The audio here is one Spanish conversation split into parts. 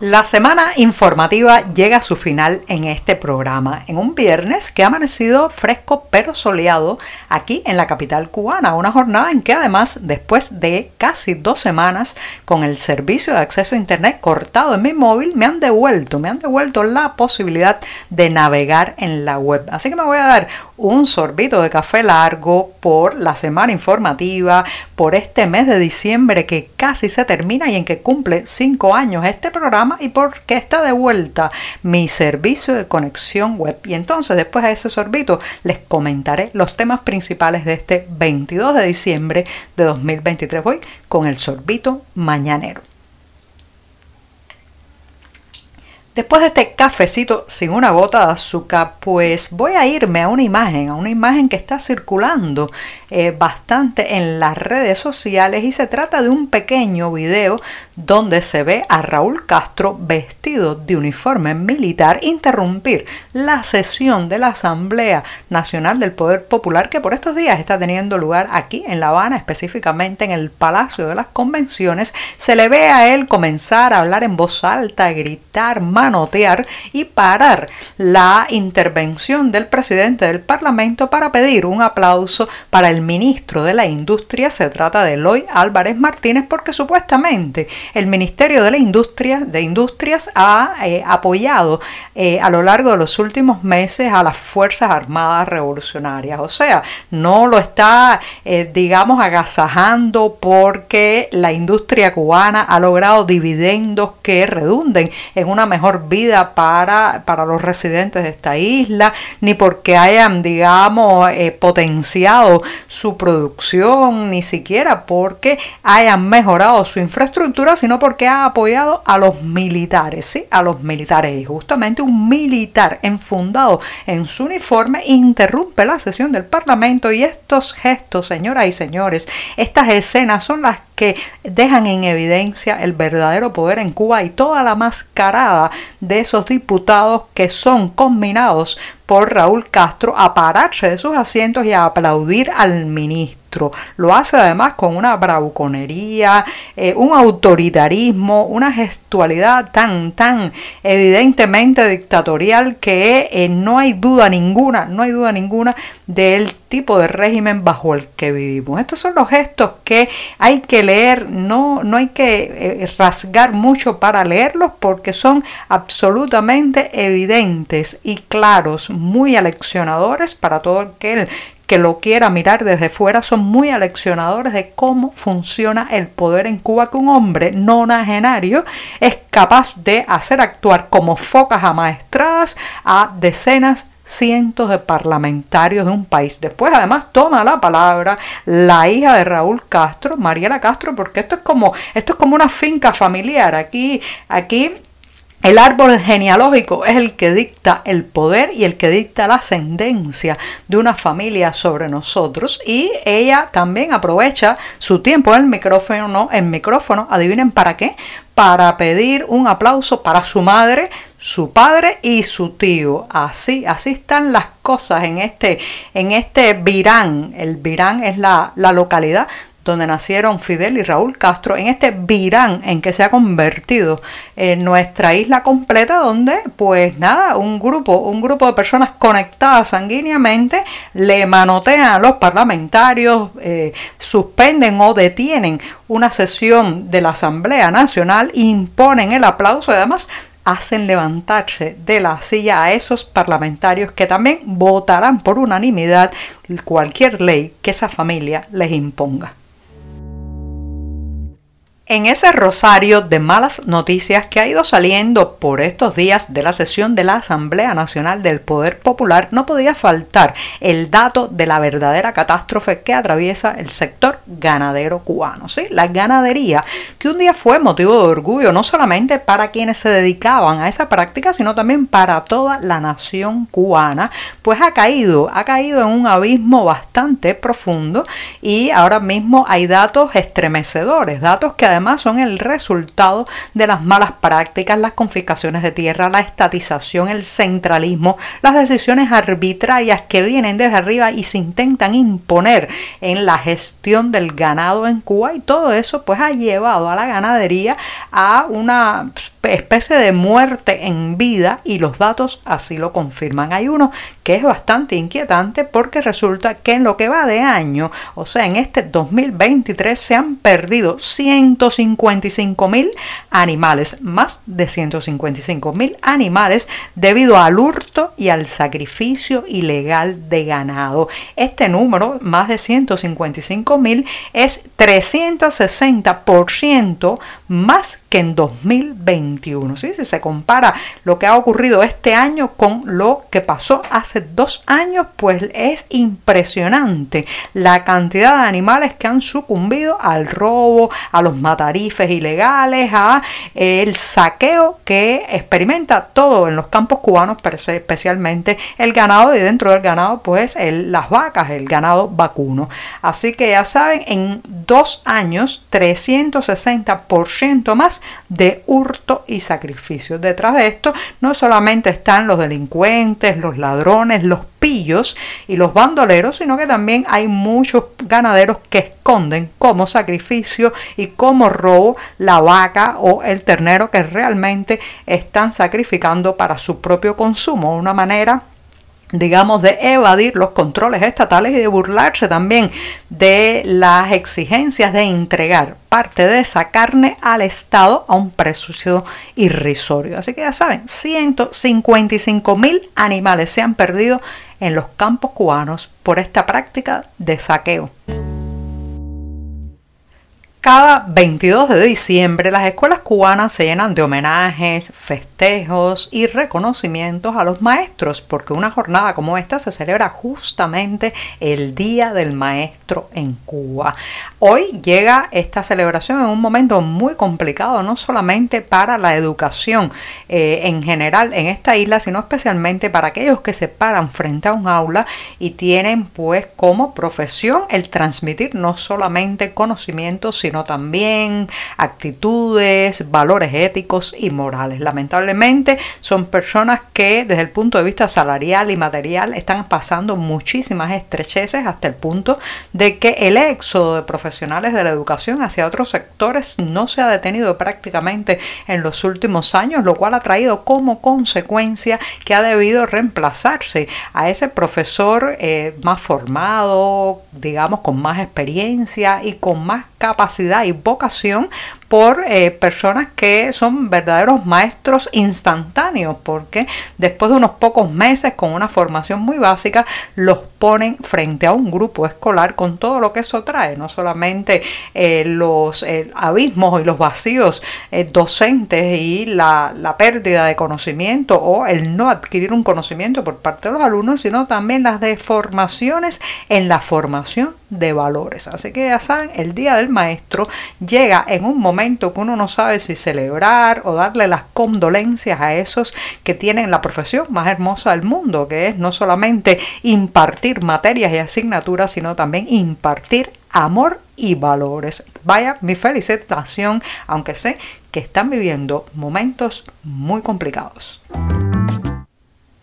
La semana informativa llega a su final en este programa, en un viernes que ha amanecido fresco pero soleado aquí en la capital cubana, una jornada en que además después de casi dos semanas con el servicio de acceso a internet cortado en mi móvil, me han devuelto, me han devuelto la posibilidad de navegar en la web. Así que me voy a dar un sorbito de café largo por la semana informativa, por este mes de diciembre que casi se termina y en que cumple cinco años este programa y porque está de vuelta mi servicio de conexión web. Y entonces después de ese sorbito les comentaré los temas principales de este 22 de diciembre de 2023. Voy con el sorbito mañanero. Después de este cafecito sin una gota de azúcar, pues voy a irme a una imagen, a una imagen que está circulando eh, bastante en las redes sociales y se trata de un pequeño video donde se ve a Raúl Castro vestido de uniforme militar interrumpir la sesión de la Asamblea Nacional del Poder Popular que por estos días está teniendo lugar aquí en La Habana, específicamente en el Palacio de las Convenciones. Se le ve a él comenzar a hablar en voz alta, gritar, manotear y parar la intervención del presidente del Parlamento para pedir un aplauso para el ministro de la Industria. Se trata de Eloy Álvarez Martínez porque supuestamente el Ministerio de la Industria de Industrias ha eh, apoyado eh, a lo largo de los últimos meses a las Fuerzas Armadas Revolucionarias. O sea, no lo está, eh, digamos, agasajando porque la industria cubana ha logrado dividendos que redunden en una mejor vida para, para los residentes de esta isla, ni porque hayan, digamos, eh, potenciado su producción, ni siquiera porque hayan mejorado su infraestructura, sino porque ha apoyado a los militares, ¿sí? A los militares. Y justamente un militar enfundado en su uniforme interrumpe la sesión del Parlamento y estos gestos, señoras y señores, estas escenas son las que dejan en evidencia el verdadero poder en Cuba y toda la mascarada de esos diputados que son combinados por Raúl Castro a pararse de sus asientos y a aplaudir al ministro. Lo hace además con una bravuconería, eh, un autoritarismo, una gestualidad tan, tan evidentemente dictatorial que eh, no hay duda ninguna, no hay duda ninguna del tipo de régimen bajo el que vivimos. Estos son los gestos que hay que leer, no, no hay que eh, rasgar mucho para leerlos porque son absolutamente evidentes y claros, muy aleccionadores para todo aquel que lo quiera mirar desde fuera, son muy aleccionadores de cómo funciona el poder en Cuba, que un hombre nonagenario es capaz de hacer actuar como focas amaestradas a decenas cientos de parlamentarios de un país. Después además toma la palabra la hija de Raúl Castro, Mariela Castro, porque esto es como esto es como una finca familiar. Aquí aquí el árbol genealógico es el que dicta el poder y el que dicta la ascendencia de una familia sobre nosotros y ella también aprovecha su tiempo en el micrófono, en micrófono, adivinen para qué, para pedir un aplauso para su madre, su padre y su tío. Así, así están las cosas en este, en este Virán. El Virán es la, la localidad donde nacieron Fidel y Raúl Castro, en este Virán en que se ha convertido en nuestra isla completa, donde pues nada, un grupo, un grupo de personas conectadas sanguíneamente le manotean a los parlamentarios, eh, suspenden o detienen una sesión de la Asamblea Nacional, imponen el aplauso y además hacen levantarse de la silla a esos parlamentarios que también votarán por unanimidad cualquier ley que esa familia les imponga. En ese rosario de malas noticias que ha ido saliendo por estos días de la sesión de la Asamblea Nacional del Poder Popular, no podía faltar el dato de la verdadera catástrofe que atraviesa el sector ganadero cubano. ¿sí? La ganadería, que un día fue motivo de orgullo no solamente para quienes se dedicaban a esa práctica, sino también para toda la nación cubana, pues ha caído, ha caído en un abismo bastante profundo y ahora mismo hay datos estremecedores, datos que además además son el resultado de las malas prácticas, las confiscaciones de tierra, la estatización, el centralismo, las decisiones arbitrarias que vienen desde arriba y se intentan imponer en la gestión del ganado en Cuba y todo eso pues ha llevado a la ganadería a una especie de muerte en vida y los datos así lo confirman. Hay uno que es bastante inquietante porque resulta que en lo que va de año, o sea, en este 2023 se han perdido 155 mil animales, más de 155 mil animales debido al hurto y al sacrificio ilegal de ganado. Este número, más de 155 mil, es 360% más que en 2021. Si se compara lo que ha ocurrido este año con lo que pasó hace dos años, pues es impresionante la cantidad de animales que han sucumbido al robo, a los matarifes ilegales, a el saqueo que experimenta todo en los campos cubanos, especialmente el ganado y dentro del ganado, pues las vacas, el ganado vacuno. Así que ya saben, en dos años, 360% más de hurto y sacrificio. Detrás de esto no solamente están los delincuentes, los ladrones, los pillos y los bandoleros, sino que también hay muchos ganaderos que esconden como sacrificio y como robo la vaca o el ternero que realmente están sacrificando para su propio consumo. Una manera digamos, de evadir los controles estatales y de burlarse también de las exigencias de entregar parte de esa carne al Estado a un precio irrisorio. Así que ya saben, 155 mil animales se han perdido en los campos cubanos por esta práctica de saqueo. Cada 22 de diciembre las escuelas cubanas se llenan de homenajes, festejos y reconocimientos a los maestros, porque una jornada como esta se celebra justamente el Día del Maestro en Cuba. Hoy llega esta celebración en un momento muy complicado, no solamente para la educación eh, en general en esta isla, sino especialmente para aquellos que se paran frente a un aula y tienen pues como profesión el transmitir no solamente conocimientos, sino también actitudes, valores éticos y morales. Lamentablemente son personas que desde el punto de vista salarial y material están pasando muchísimas estrecheces hasta el punto de que el éxodo de profesionales de la educación hacia otros sectores no se ha detenido prácticamente en los últimos años, lo cual ha traído como consecuencia que ha debido reemplazarse a ese profesor eh, más formado, digamos, con más experiencia y con más capacidad y vocación por eh, personas que son verdaderos maestros instantáneos, porque después de unos pocos meses con una formación muy básica, los ponen frente a un grupo escolar con todo lo que eso trae, no solamente eh, los eh, abismos y los vacíos docentes y la, la pérdida de conocimiento o el no adquirir un conocimiento por parte de los alumnos, sino también las deformaciones en la formación de valores. Así que ya saben, el Día del Maestro llega en un momento que uno no sabe si celebrar o darle las condolencias a esos que tienen la profesión más hermosa del mundo, que es no solamente impartir materias y asignaturas, sino también impartir amor y valores. Vaya mi felicitación, aunque sé que están viviendo momentos muy complicados.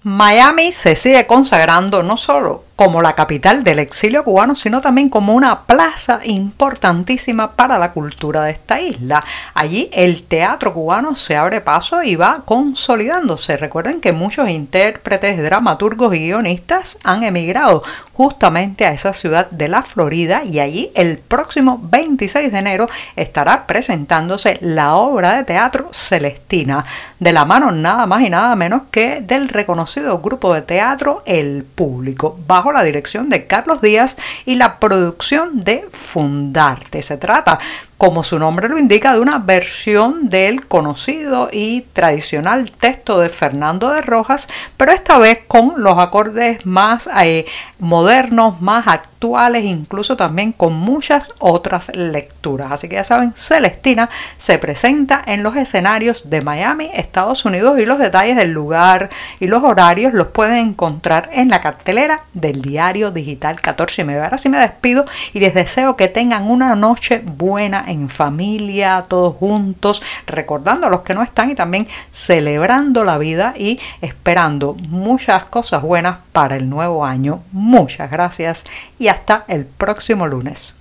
Miami se sigue consagrando no solo como la capital del exilio cubano, sino también como una plaza importantísima para la cultura de esta isla. Allí el teatro cubano se abre paso y va consolidándose. Recuerden que muchos intérpretes, dramaturgos y guionistas han emigrado justamente a esa ciudad de la Florida y allí el próximo 26 de enero estará presentándose la obra de teatro Celestina, de la mano nada más y nada menos que del reconocido grupo de teatro El Público, bajo la dirección de Carlos Díaz y la producción de Fundarte. Se trata como su nombre lo indica, de una versión del conocido y tradicional texto de Fernando de Rojas, pero esta vez con los acordes más eh, modernos, más actuales, incluso también con muchas otras lecturas. Así que ya saben, Celestina se presenta en los escenarios de Miami, Estados Unidos, y los detalles del lugar y los horarios los pueden encontrar en la cartelera del diario digital 14 y medio. Ahora sí me despido y les deseo que tengan una noche buena en familia, todos juntos, recordando a los que no están y también celebrando la vida y esperando muchas cosas buenas para el nuevo año. Muchas gracias y hasta el próximo lunes.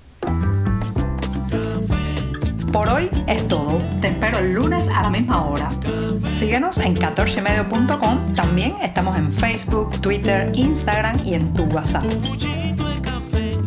Por hoy es todo. Te espero el lunes a la misma hora. Síguenos en 14medio.com. También estamos en Facebook, Twitter, Instagram y en tu WhatsApp.